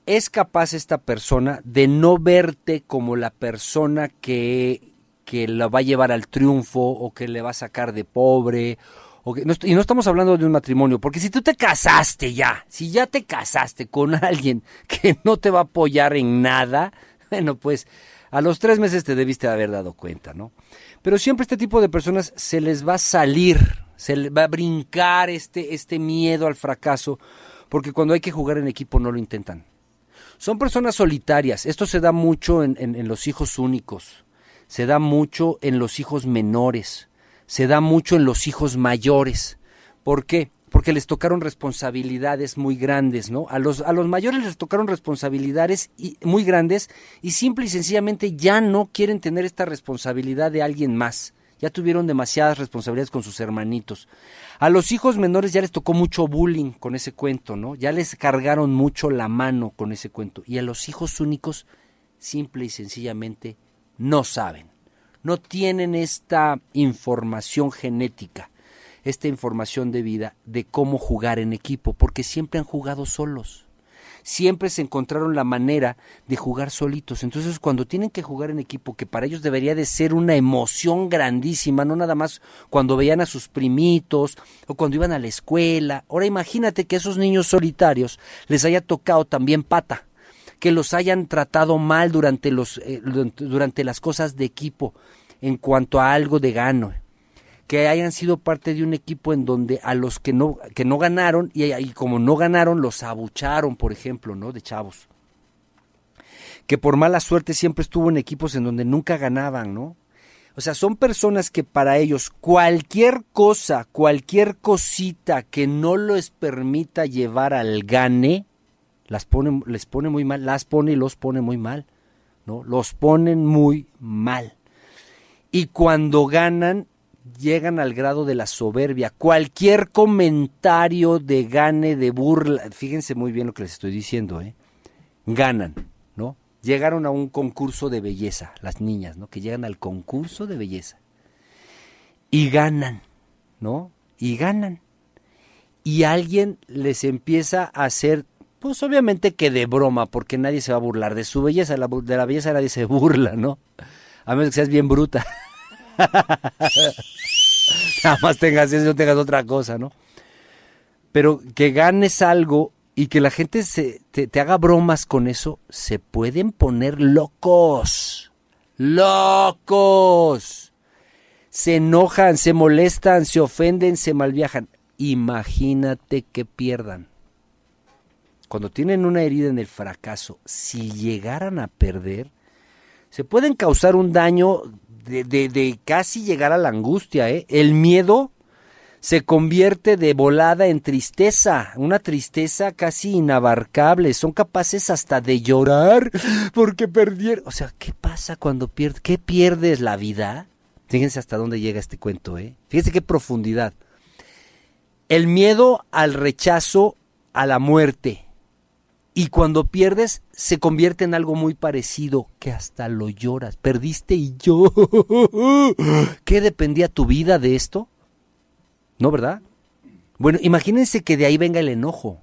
es capaz esta persona de no verte como la persona que, que la va a llevar al triunfo o que le va a sacar de pobre. O que, no, y no estamos hablando de un matrimonio, porque si tú te casaste ya, si ya te casaste con (laughs) alguien que no te va a apoyar en nada, bueno, pues a los tres meses te debiste haber dado cuenta, ¿no? Pero siempre este tipo de personas se les va a salir, se les va a brincar este, este miedo al fracaso, porque cuando hay que jugar en equipo no lo intentan. Son personas solitarias, esto se da mucho en, en, en los hijos únicos, se da mucho en los hijos menores, se da mucho en los hijos mayores. ¿Por qué? Porque les tocaron responsabilidades muy grandes, ¿no? A los, a los mayores les tocaron responsabilidades muy grandes y simple y sencillamente ya no quieren tener esta responsabilidad de alguien más. Ya tuvieron demasiadas responsabilidades con sus hermanitos. A los hijos menores ya les tocó mucho bullying con ese cuento, ¿no? Ya les cargaron mucho la mano con ese cuento. Y a los hijos únicos, simple y sencillamente, no saben. No tienen esta información genética esta información de vida de cómo jugar en equipo, porque siempre han jugado solos. Siempre se encontraron la manera de jugar solitos. Entonces, cuando tienen que jugar en equipo, que para ellos debería de ser una emoción grandísima, no nada más cuando veían a sus primitos o cuando iban a la escuela. Ahora imagínate que a esos niños solitarios les haya tocado también pata, que los hayan tratado mal durante, los, eh, durante las cosas de equipo en cuanto a algo de gano que hayan sido parte de un equipo en donde a los que no, que no ganaron, y, como no ganaron, los abucharon, por ejemplo, ¿no? De chavos. Que por mala suerte siempre estuvo en equipos en donde nunca ganaban, ¿no? O sea, son personas que para ellos cualquier cosa, cualquier cosita que no les permita llevar al gane, las pone, les pone muy mal, las pone y los pone muy mal, ¿no? Los ponen muy mal. Y cuando ganan, llegan al grado de la soberbia. Cualquier comentario de gane, de burla, fíjense muy bien lo que les estoy diciendo, ¿eh? Ganan, ¿no? llegaron a un concurso de belleza, las niñas, ¿no? Que llegan al concurso de belleza. Y ganan, ¿no? Y ganan. Y alguien les empieza a hacer, pues obviamente que de broma, porque nadie se va a burlar de su belleza, de la belleza nadie se (laughs) burla, ¿no? A menos que seas bien bruta. (laughs) (laughs) Nada más tengas eso, no tengas otra cosa, ¿no? Pero que ganes algo y que la gente se, te, haga bromas con eso, se pueden poner locos. Locos. Se enojan, se molestan, se ofenden, se malviajan. Imagínate que pierdan. Cuando tienen una herida en el fracaso, si llegaran a perder, se pueden causar un daño de, de, de casi llegar a la angustia. ¿eh? El miedo se convierte de volada en tristeza, una tristeza casi inabarcable. Son capaces hasta de llorar porque perdieron. O sea, ¿qué pasa cuando pierdes? ¿Qué pierdes la vida? Fíjense hasta dónde llega este cuento, ¿eh? Fíjense qué profundidad. El miedo al rechazo, a la muerte. Y cuando pierdes, se convierte en algo muy parecido, que hasta lo lloras. Perdiste y yo. (laughs) ¿Qué dependía tu vida de esto? ¿No, verdad? Bueno, imagínense que de ahí venga el enojo.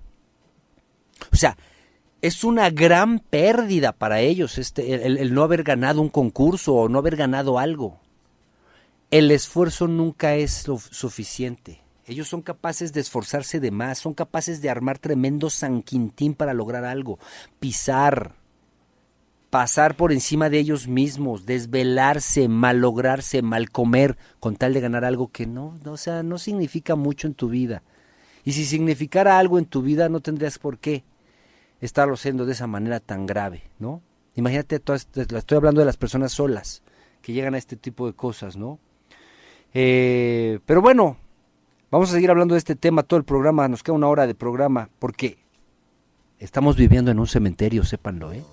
O sea, es una gran pérdida para ellos este, el, no haber ganado un concurso o no haber ganado algo. El esfuerzo nunca es suficiente. Ellos son capaces de esforzarse de más, son capaces de armar tremendo San Quintín para lograr algo, pisar, pasar por encima de ellos mismos, desvelarse, malograrse, mal comer, con tal de ganar algo que no, no, o sea, no significa mucho en tu vida. Y si significara algo en tu vida, no tendrías por qué estarlo haciendo de esa manera tan grave, ¿no? Imagínate, estoy hablando de las personas solas que llegan a este tipo de cosas, ¿no? Eh, pero bueno, vamos a seguir hablando de este tema todo el programa, nos queda una hora de programa, porque estamos viviendo en un cementerio, sépanlo, ¿eh?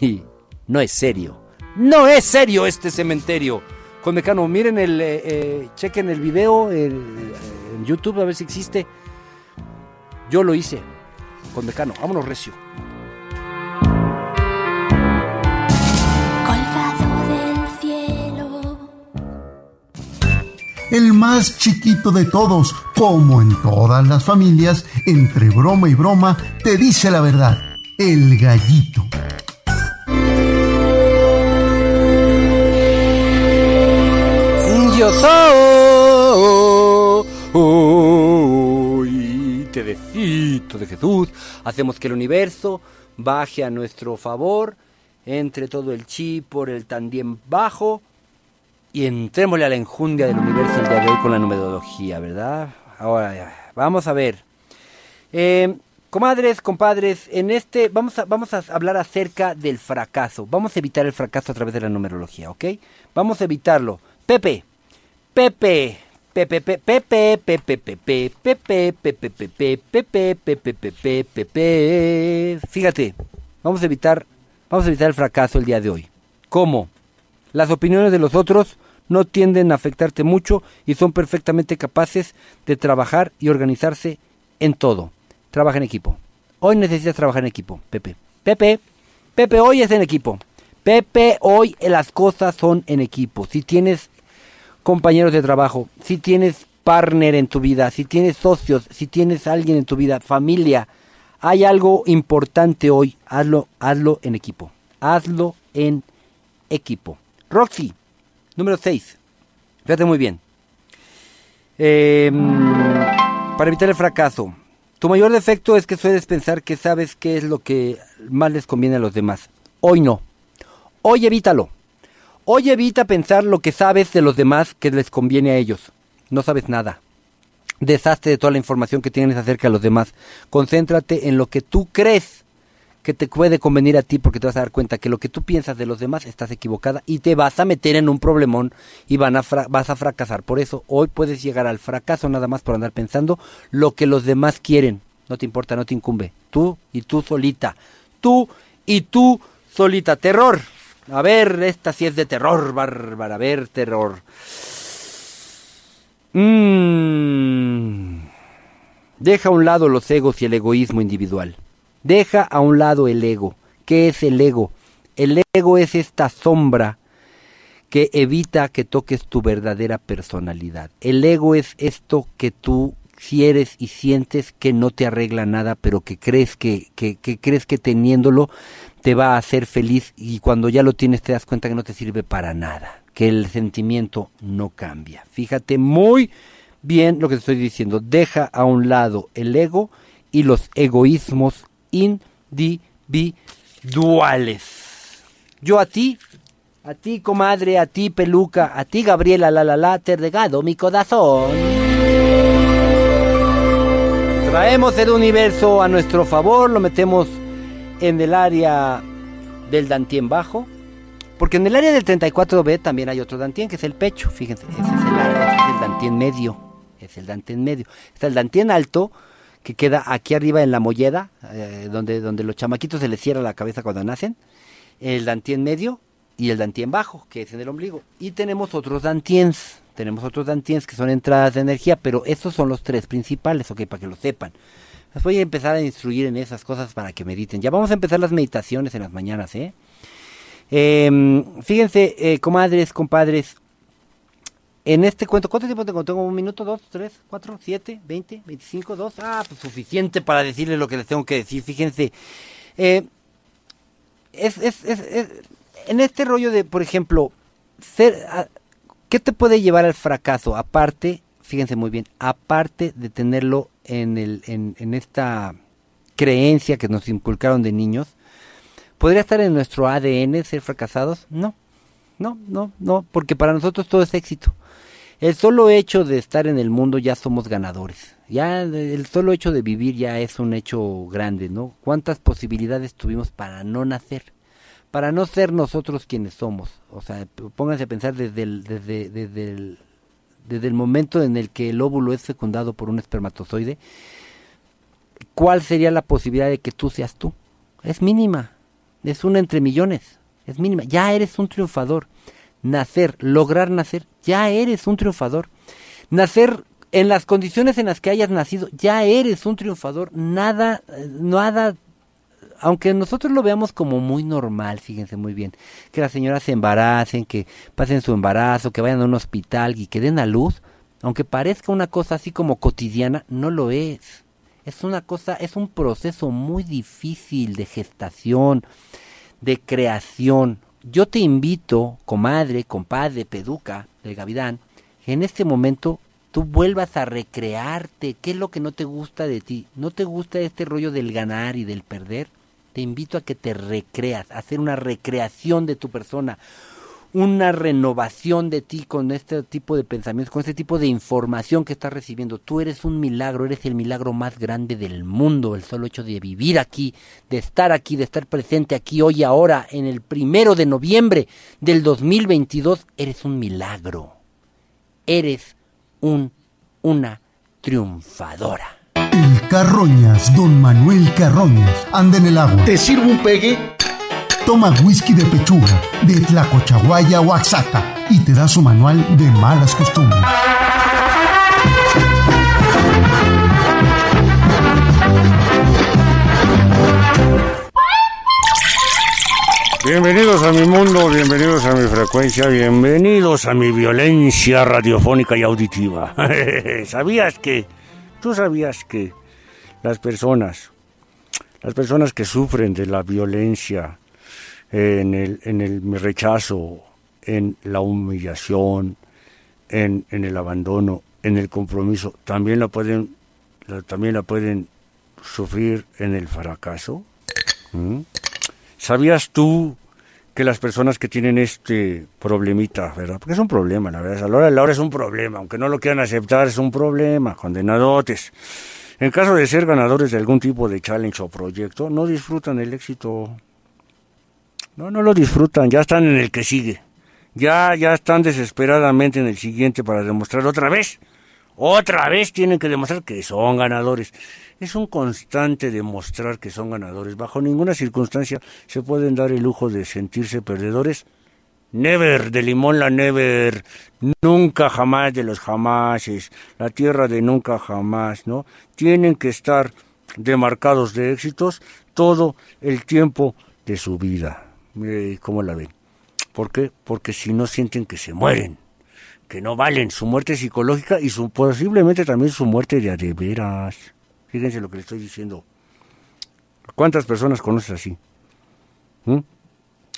Y no es serio. No es serio este cementerio. Con Mecano, miren el, eh, eh, chequen el video en YouTube a ver si existe. Yo lo hice con Mecano. Vámonos recio. El más chiquito de todos, como en todas las familias, entre broma y broma, te dice la verdad, el gallito. yo soy Tedecito de Jesús. Hacemos que el universo baje a nuestro favor, entre todo el chi por el también bajo y entrémosle a la enjundia del universo el día de hoy con la numerología, ¿verdad? Ahora, vamos a ver. Eh, comadres, compadres, en este vamos a, vamos a hablar acerca del fracaso. Vamos a evitar el fracaso a través de la numerología, ¿ok? Vamos a evitarlo. Pepe, Pepe. Pepe, Pepe, Pepe, Pepe, Pepe, Pepe, Pepe, Pepe, Pepe, Pepe, Pepe. Fíjate, vamos a evitar, vamos a evitar el fracaso el día de hoy. ¿Cómo? Las opiniones de los otros no tienden a afectarte mucho y son perfectamente capaces de trabajar y organizarse en todo. Trabaja en equipo. Hoy necesitas trabajar en equipo, Pepe. Pepe, Pepe, hoy es en equipo. Pepe, hoy las cosas son en equipo. Si tienes compañeros de trabajo, si tienes partner en tu vida, si tienes socios, si tienes alguien en tu vida, familia, hay algo importante hoy, hazlo, hazlo en equipo. Hazlo en equipo. Roxy, número 6. Fíjate muy bien. Em, para evitar el fracaso. Tu mayor defecto es que sueles pensar que sabes qué es lo que más les conviene a los demás. Hoy no. Hoy evítalo. Hoy evita pensar lo que sabes de los demás que les conviene a ellos. no sabes nada. Deshazte de toda la información que tienes acerca de los demás. Concéntrate en lo que tú crees que te puede convenir a ti porque te vas a dar cuenta que lo que tú piensas de los demás estás equivocada y te vas a meter en un problemón y van a vas a fracasar. Por eso hoy puedes llegar al fracaso nada más por andar pensando lo que los demás quieren. No te importa, no te incumbe. Tú y tú solita. Tú y tú solita. Terror. A ver, esta sí es de terror, bárbara. A ver, terror. Mm. Deja a un lado los egos y el egoísmo individual. Deja a un lado el ego. ¿Qué es el ego? El ego es esta sombra que evita que toques tu verdadera personalidad. El ego es esto que tú quieres y sientes que no te arregla nada, pero que crees que, que, crees que teniéndolo te va a hacer feliz y cuando ya lo tienes te das cuenta que no te sirve para nada, que el sentimiento no cambia. Fíjate muy bien lo que te estoy diciendo, deja a un lado el ego y los egoísmos individuales. Yo a ti, a ti comadre, a ti peluca, a ti Gabriela, la la la, te regado mi corazón. Traemos el universo a nuestro favor, lo metemos en el área del dantien bajo, porque en el área del 34B también hay otro dantien, que es el pecho, fíjense, ese es el, área, es el dantien medio, es el dantien medio. Está el dantien alto, que queda aquí arriba en la molleda, eh, donde, donde los chamaquitos se les cierra la cabeza cuando nacen, el dantien medio y el dantien bajo, que es en el ombligo. Y tenemos otros dantiens, tenemos otros dantiens que son entradas de energía, pero estos son los tres principales, ok, para que lo sepan. Les voy a empezar a instruir en esas cosas para que mediten. Ya vamos a empezar las meditaciones en las mañanas, ¿eh? eh fíjense, eh, comadres, compadres, en este cuento, ¿cuánto tiempo tengo? ¿Tengo un minuto, dos, tres, cuatro, siete, veinte, veinticinco, dos? Ah, pues suficiente para decirles lo que les tengo que decir. Fíjense, eh, es, es, es, en este rollo de, por ejemplo, ser, ¿qué te puede llevar al fracaso? Aparte, fíjense muy bien, aparte de tenerlo en, el, en, en esta creencia que nos inculcaron de niños, ¿podría estar en nuestro ADN ser fracasados? No, no, no, no, porque para nosotros todo es éxito. El solo hecho de estar en el mundo ya somos ganadores. Ya el solo hecho de vivir ya es un hecho grande, ¿no? ¿Cuántas posibilidades tuvimos para no nacer? Para no ser nosotros quienes somos. O sea, pónganse a pensar desde el, desde, desde el, desde el momento en el que el óvulo es fecundado por un espermatozoide, ¿cuál sería la posibilidad de que tú seas tú? Es mínima. Es una entre millones. Es mínima. Ya eres un triunfador nacer, lograr nacer, ya eres un triunfador. Nacer en las condiciones en las que hayas nacido, ya eres un triunfador. Nada, nada, aunque nosotros lo veamos como muy normal, fíjense muy bien, que las señoras se embaracen, que pasen su embarazo, que vayan a un hospital y que den a luz, aunque parezca una cosa así como cotidiana, no lo es. Es una cosa, es un proceso muy difícil de gestación, de creación, yo te invito, comadre, compadre, peduca del Gavidán, que en este momento tú vuelvas a recrearte. ¿Qué es lo que no te gusta de ti? ¿No te gusta este rollo del ganar y del perder? Te invito a que te recreas, a hacer una recreación de tu persona, una renovación de ti con este tipo de pensamientos, con este tipo de información que estás recibiendo. Tú eres un milagro, eres el milagro más grande del mundo. El solo hecho de vivir aquí, de estar aquí, de estar presente aquí hoy, ahora, en el primero de noviembre del 2022, eres un milagro. Eres un, una triunfadora. El Carroñas, don Manuel Carroñas, anda en el agua. ¿Te sirvo un pegue? Toma whisky de pechuga, de Tlacochahuaya, Oaxaca, y te da su manual de malas costumbres. Bienvenidos a mi mundo, bienvenidos a mi frecuencia, bienvenidos a mi violencia radiofónica y auditiva. (laughs) ¿Sabías que? ¿Tú sabías que las personas, las personas que sufren de la violencia en el, en el rechazo, en la humillación, en, en, el abandono, en el compromiso, también la pueden, también la pueden sufrir en el fracaso. ¿Mm? ¿Sabías tú que las personas que tienen este problemita, ¿verdad? Porque es un problema, la verdad. A la hora de la hora es un problema, aunque no lo quieran aceptar, es un problema, condenadotes. En caso de ser ganadores de algún tipo de challenge o proyecto, no disfrutan el éxito. No, no lo disfrutan, ya están en el que sigue. Ya, ya están desesperadamente en el siguiente para demostrar otra vez. Otra vez tienen que demostrar que son ganadores es un constante demostrar que son ganadores. Bajo ninguna circunstancia se pueden dar el lujo de sentirse perdedores. Never, de limón la never, nunca jamás de los jamases, la tierra de nunca jamás, ¿no? Tienen que estar demarcados de éxitos todo el tiempo de su vida. Mire cómo la ven. ¿Por qué? Porque si no sienten que se mueren, que no valen su muerte psicológica y su, posiblemente también su muerte de adeveras. Fíjense lo que le estoy diciendo. ¿Cuántas personas conoces así? ¿Mm?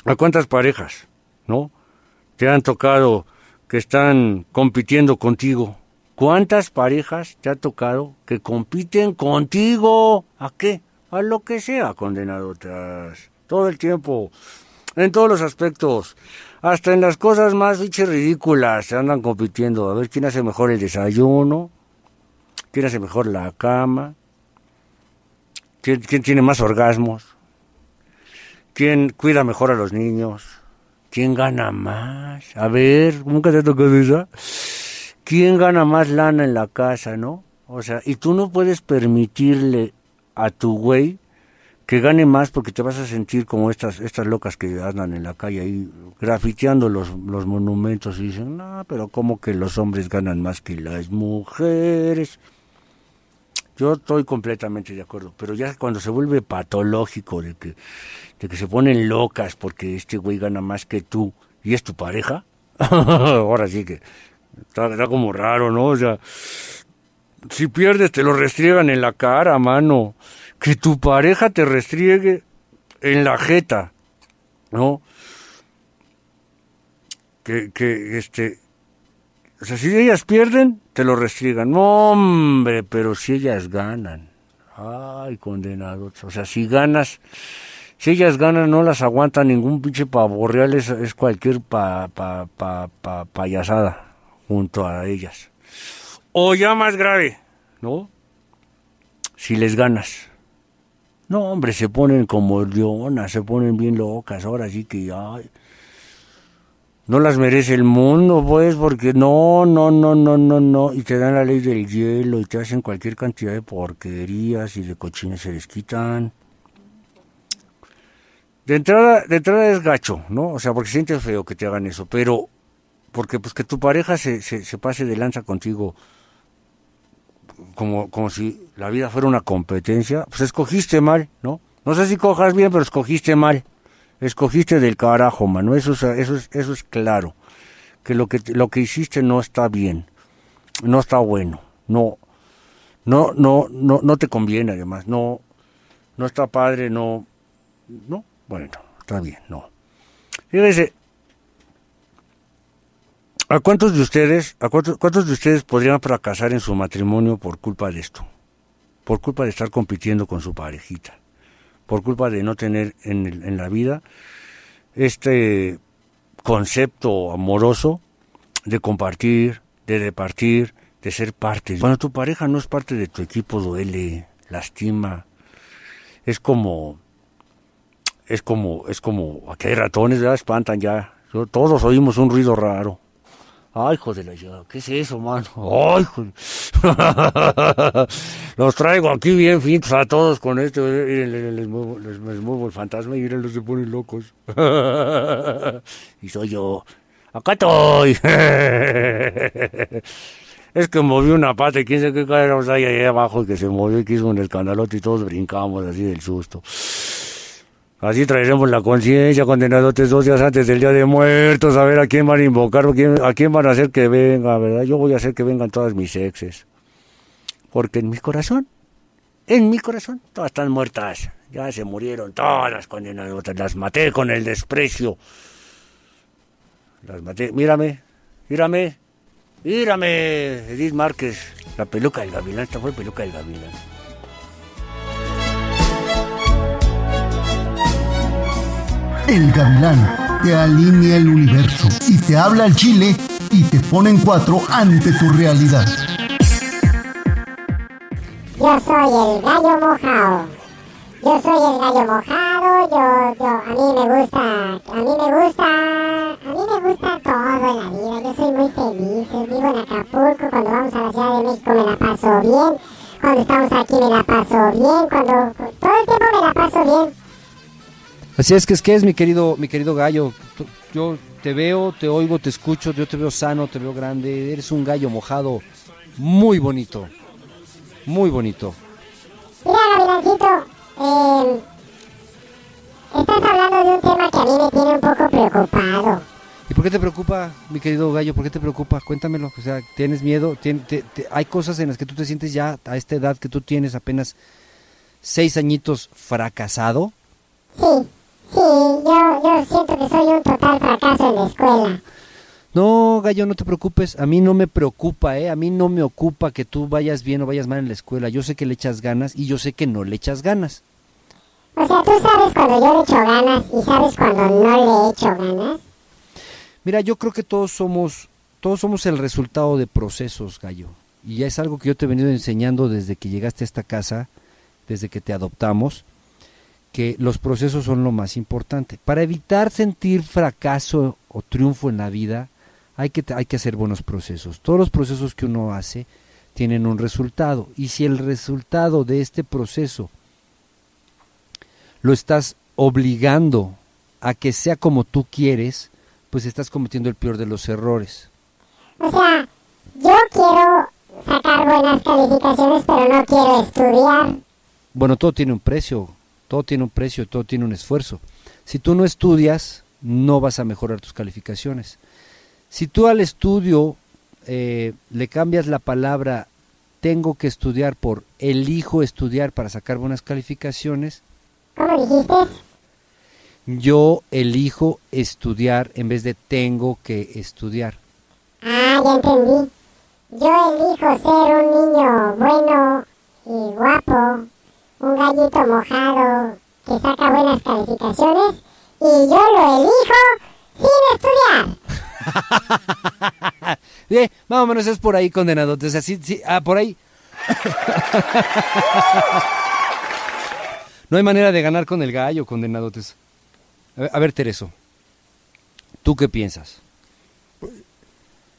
¿A cuántas parejas, no? Te han tocado que están compitiendo contigo. ¿Cuántas parejas te ha tocado que compiten contigo? ¿A qué? A lo que sea, condenado. Todo el tiempo, en todos los aspectos, hasta en las cosas más ridículas, se andan compitiendo. A ver quién hace mejor el desayuno, quién hace mejor la cama, ¿Quién, tiene más orgasmos? ¿Quién cuida mejor a los niños? ¿Quién gana más? A ver, nunca te tocado esa. ¿Quién gana más lana en la casa, no? O sea, y tú no puedes permitirle a tu güey que gane más porque te vas a sentir como estas estas locas que andan en la calle ahí grafiteando los, los monumentos y dicen, no, pero ¿cómo que los hombres ganan más que las mujeres? Yo estoy completamente de acuerdo, pero ya cuando se vuelve patológico de que, de que se ponen locas porque este güey gana más que tú y es tu pareja, (laughs) ahora sí que está, como raro, ¿no? O sea, si pierdes te lo restriegan en la cara, mano. Que tu pareja te restriegue en la jeta, ¿no? Que, que este, o sea, si ellas pierden, te lo restriegan. No, hombre, pero si ellas ganan. Ay, condenados. O sea, si ganas, si ellas ganan, no las aguanta ningún pinche pavo real, es, es cualquier pa, pa, pa, pa, payasada junto a ellas. O ya más grave, ¿no? Si les ganas. No, hombre, se ponen como leonas, se ponen bien locas. Ahora sí que, ay, no las merece el mundo, pues, porque no, no, no, no, no, no, y te dan la ley del hielo y te hacen cualquier cantidad de porquerías y de cochines se les quitan. De entrada, de entrada es gacho, ¿no? O sea, porque sientes feo que te hagan eso, pero porque pues que tu pareja se, se pase de lanza contigo como, como si la vida fuera una competencia, pues escogiste mal, ¿no? No sé si cojas bien, pero escogiste mal escogiste del carajo, mano. Eso es, eso es, eso es claro. Que lo que lo que hiciste no está bien, no está bueno, no, no, no, no, no te conviene además, no, no está padre, no, no, bueno, está bien, no. Fíjese, ¿a cuántos de ustedes, a cuántos, cuántos de ustedes podrían fracasar en su matrimonio por culpa de esto? Por culpa de estar compitiendo con su parejita por culpa de no tener en, en la vida este concepto amoroso de compartir, de repartir, de ser parte. Cuando tu pareja no es parte de tu equipo duele, lastima. Es como es como es como aquí hay ratones, ya espantan ya. Todos oímos un ruido raro. Ay, joder, ¿qué es eso, mano? Ay, joder. (laughs) Los traigo aquí bien finos a todos con esto. Les, muevo, el fantasma y miren, se ponen locos. (laughs) y soy yo. Acá estoy. (laughs) es que moví una pata y quién sabe qué caeramos ahí, ahí abajo y que se movió y quiso en el canalote y todos brincamos así del susto. Así traeremos la conciencia, condenados dos días antes del Día de Muertos, a ver a quién van a invocar, a quién, van a hacer que venga, ¿verdad? Yo voy a hacer que vengan todas mis exes. Porque en mi corazón, en mi corazón, todas están muertas. Ya se murieron todas las las maté con el desprecio. Las maté, mírame, mírame, mírame, Edith Márquez, la peluca del gavilán, esta fue peluca del gavilán. El Gavilán te alinea el universo y te habla al chile y te pone en cuatro ante tu realidad. Yo soy el gallo mojado. Yo soy el gallo mojado, yo, yo, a mí me gusta, a mí me gusta, a mí me gusta todo en la vida. Yo soy muy feliz, vivo en Acapulco, cuando vamos a la Ciudad de México me la paso bien, cuando estamos aquí me la paso bien, cuando todo el tiempo me la paso bien. Así es que es que es mi querido, mi querido gallo. Yo te veo, te oigo, te escucho, yo te veo sano, te veo grande. Eres un gallo mojado muy bonito. Muy bonito. Mira, Gavilancito, eh, estás hablando de un tema que a mí me tiene un poco preocupado. ¿Y por qué te preocupa, mi querido gallo? ¿Por qué te preocupa? Cuéntamelo. O sea, ¿tienes miedo? ¿Tien- te- te- ¿Hay cosas en las que tú te sientes ya a esta edad que tú tienes apenas seis añitos fracasado? Sí, sí, yo, yo siento que soy un total fracaso en la escuela. No, gallo, no te preocupes. A mí no me preocupa, ¿eh? A mí no me ocupa que tú vayas bien o vayas mal en la escuela. Yo sé que le echas ganas y yo sé que no le echas ganas. O sea, tú sabes cuando yo le echo ganas y sabes cuando no le echo ganas. Mira, yo creo que todos somos, todos somos el resultado de procesos, gallo. Y ya es algo que yo te he venido enseñando desde que llegaste a esta casa, desde que te adoptamos, que los procesos son lo más importante. Para evitar sentir fracaso o triunfo en la vida, hay que, hay que hacer buenos procesos. Todos los procesos que uno hace tienen un resultado. Y si el resultado de este proceso lo estás obligando a que sea como tú quieres, pues estás cometiendo el peor de los errores. O sea, yo quiero sacar buenas calificaciones, pero no quiero estudiar. Bueno, todo tiene un precio, todo tiene un precio, todo tiene un esfuerzo. Si tú no estudias, no vas a mejorar tus calificaciones. Si tú al estudio eh, le cambias la palabra tengo que estudiar por elijo estudiar para sacar buenas calificaciones, ¿Cómo dijiste? yo elijo estudiar en vez de tengo que estudiar. Ah, ya entendí. Yo elijo ser un niño bueno y guapo, un gallito mojado que saca buenas calificaciones y yo lo elijo sin estudiar. (laughs) Eh, más o menos es por ahí, condenado. O sea, sí, sí, ah, por ahí. (laughs) no hay manera de ganar con el gallo, condenado. A ver, a Tereso, ¿tú qué piensas?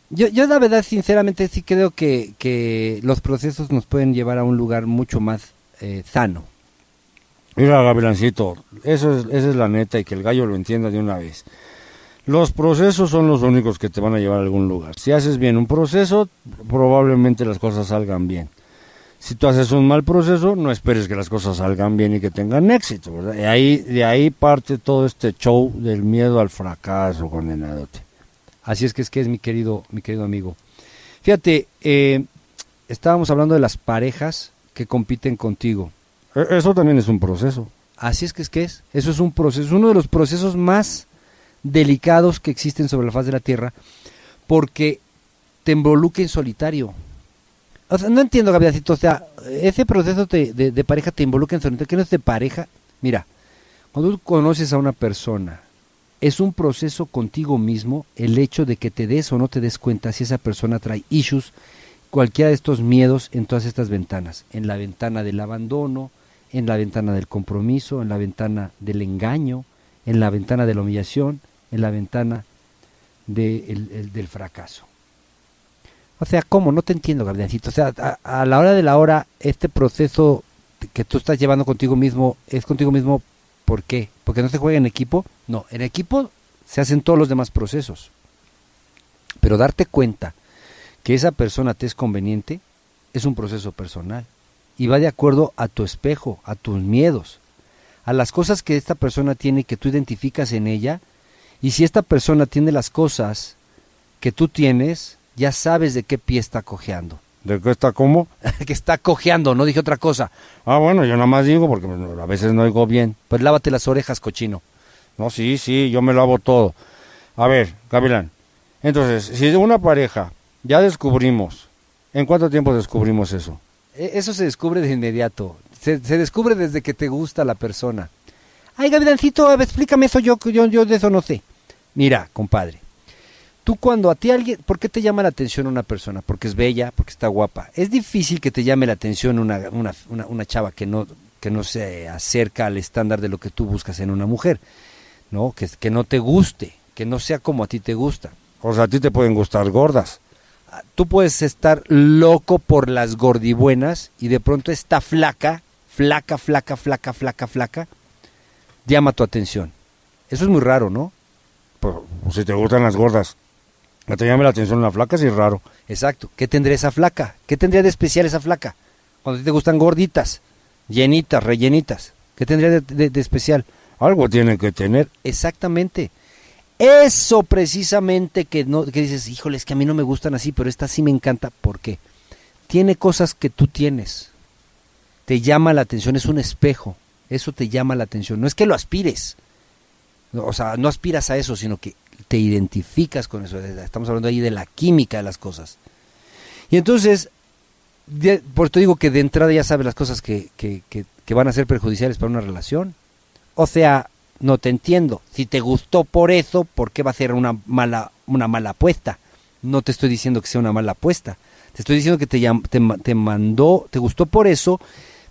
Yo, yo la verdad, sinceramente, sí creo que, que los procesos nos pueden llevar a un lugar mucho más eh, sano. Mira, Gavilancito, eso es, esa es la neta y que el gallo lo entienda de una vez. Los procesos son los únicos que te van a llevar a algún lugar. Si haces bien un proceso, probablemente las cosas salgan bien. Si tú haces un mal proceso, no esperes que las cosas salgan bien y que tengan éxito, ¿verdad? Y ahí, de ahí parte todo este show del miedo al fracaso, condenadote. Así es que es que es mi querido, mi querido amigo. Fíjate, eh, estábamos hablando de las parejas que compiten contigo. E- Eso también es un proceso. Así es que es que es. Eso es un proceso, uno de los procesos más delicados que existen sobre la faz de la Tierra, porque te involucra en solitario. O sea, no entiendo, Gabrielcito, o sea, ese proceso de, de- de pareja te involucra en solitario. ¿Qué no es de pareja? Mira, cuando tú conoces a una persona, es un proceso contigo mismo el hecho de que te des o no te des cuenta si esa persona trae issues, cualquiera de estos miedos en todas estas ventanas. En la ventana del abandono, en la ventana del compromiso, en la ventana del engaño, en la ventana de la humillación, en la ventana de el- el- del fracaso. O sea, ¿cómo? No te entiendo, Gabrielcito. O sea, a, a la hora de la hora, este proceso que tú estás llevando contigo mismo, ¿es contigo mismo por qué? ¿Porque no se juega en equipo? No, en equipo se hacen todos los demás procesos. Pero darte cuenta que esa persona te es conveniente es un proceso personal y va de acuerdo a tu espejo, a tus miedos, a las cosas que esta persona tiene que tú identificas en ella y si esta persona tiene las cosas que tú tienes, ya sabes de qué pie está cojeando. ¿De qué está cómo? (laughs) que está cojeando, no dije otra cosa. Ah, bueno, yo nada más digo porque a veces no oigo bien. Pues lávate las orejas, cochino. No, sí, sí, yo me lavo todo. A ver, Gavilán, entonces, si una pareja ya descubrimos, ¿en cuánto tiempo descubrimos eso? E- Eso se descubre de inmediato. Se, se descubre desde que te gusta la persona. Ay, ver, explícame eso, yo, yo, yo de eso no sé. Mira, compadre, tú cuando a ti alguien, ¿por qué te llama la atención una persona? Porque es bella, porque está guapa. Es difícil que te llame la atención una, una, una, una chava que no, que no se acerca al estándar de lo que tú buscas en una mujer, ¿no? Que, que no te guste, que no sea como a ti te gusta. O sea, a ti te pueden gustar gordas. Tú puedes estar loco por las gordibuenas y de pronto esta flaca, flaca, flaca, flaca, flaca, flaca, llama tu atención. Eso es muy raro, ¿no? Pues, pues, si te gustan las gordas. No te llame la atención una flaca, sí es raro. Exacto. ¿Qué tendría esa flaca? ¿Qué tendría de especial esa flaca? Cuando a ti te gustan gorditas, llenitas, rellenitas. ¿Qué tendría de, de- de especial? Algo tiene que tener. Exactamente. Eso precisamente que no que dices, híjole, es que a mí no me gustan así, pero esta sí me encanta. ¿Por qué? Tiene cosas que tú tienes. Te llama la atención, es un espejo. Eso te llama la atención. No es que lo aspires. O sea, no aspiras a eso, sino que te identificas con eso. Estamos hablando ahí de la química de las cosas. Y entonces, por eso digo que de entrada ya sabes las cosas que, que, que, que van a ser perjudiciales para una relación. O sea, no te entiendo. Si te gustó por eso, ¿por qué va a ser una mala, una mala apuesta? No te estoy diciendo que sea una mala apuesta. Te estoy diciendo que te, te, te mandó, te gustó por eso,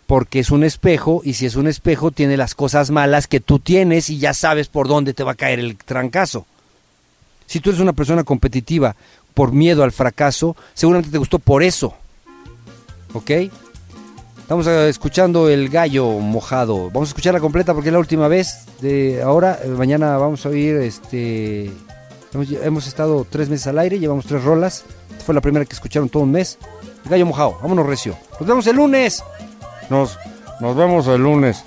porque es un espejo, y si es un espejo, tiene las cosas malas que tú tienes y ya sabes por dónde te va a caer el trancazo. Si tú eres una persona competitiva por miedo al fracaso, seguramente te gustó por eso. ¿Ok? Estamos eh, escuchando el gallo mojado. Vamos a escucharla completa porque es la última vez. De ahora, eh, mañana vamos a oír este. Hemos, hemos estado tres meses al aire, llevamos tres rolas. Esta fue la primera que escucharon todo un mes. El gallo mojado, vámonos recio. Nos vemos el lunes. Nos, nos vemos el lunes.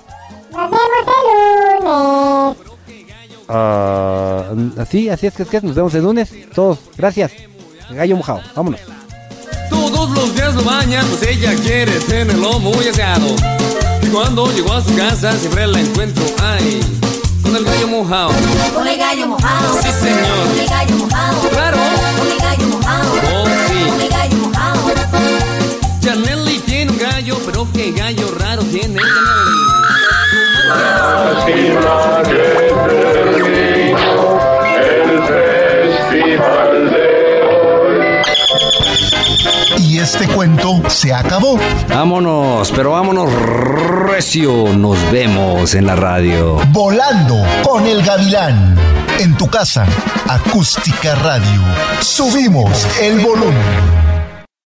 Nos vemos el lunes. Ah, así, así es que es que nos vemos el lunes. Todos, gracias. El gallo mojado, vámonos. Todos los días lo baña, pues ella quiere tenerlo muy aseado. Y cuando llegó a su casa, siempre la encuentro ahí, con el gallo mojado. Con el gallo mojado. Sí, señor. Con el gallo mojado. Claro. Con el gallo mojado. Oh, sí. Con el gallo mojado. Janelli tiene un gallo, pero qué gallo raro tiene Y este cuento se acabó. Vámonos, pero vámonos recio. Nos vemos en la radio. Volando con el gavilán. En tu casa, acústica radio. Subimos el volumen.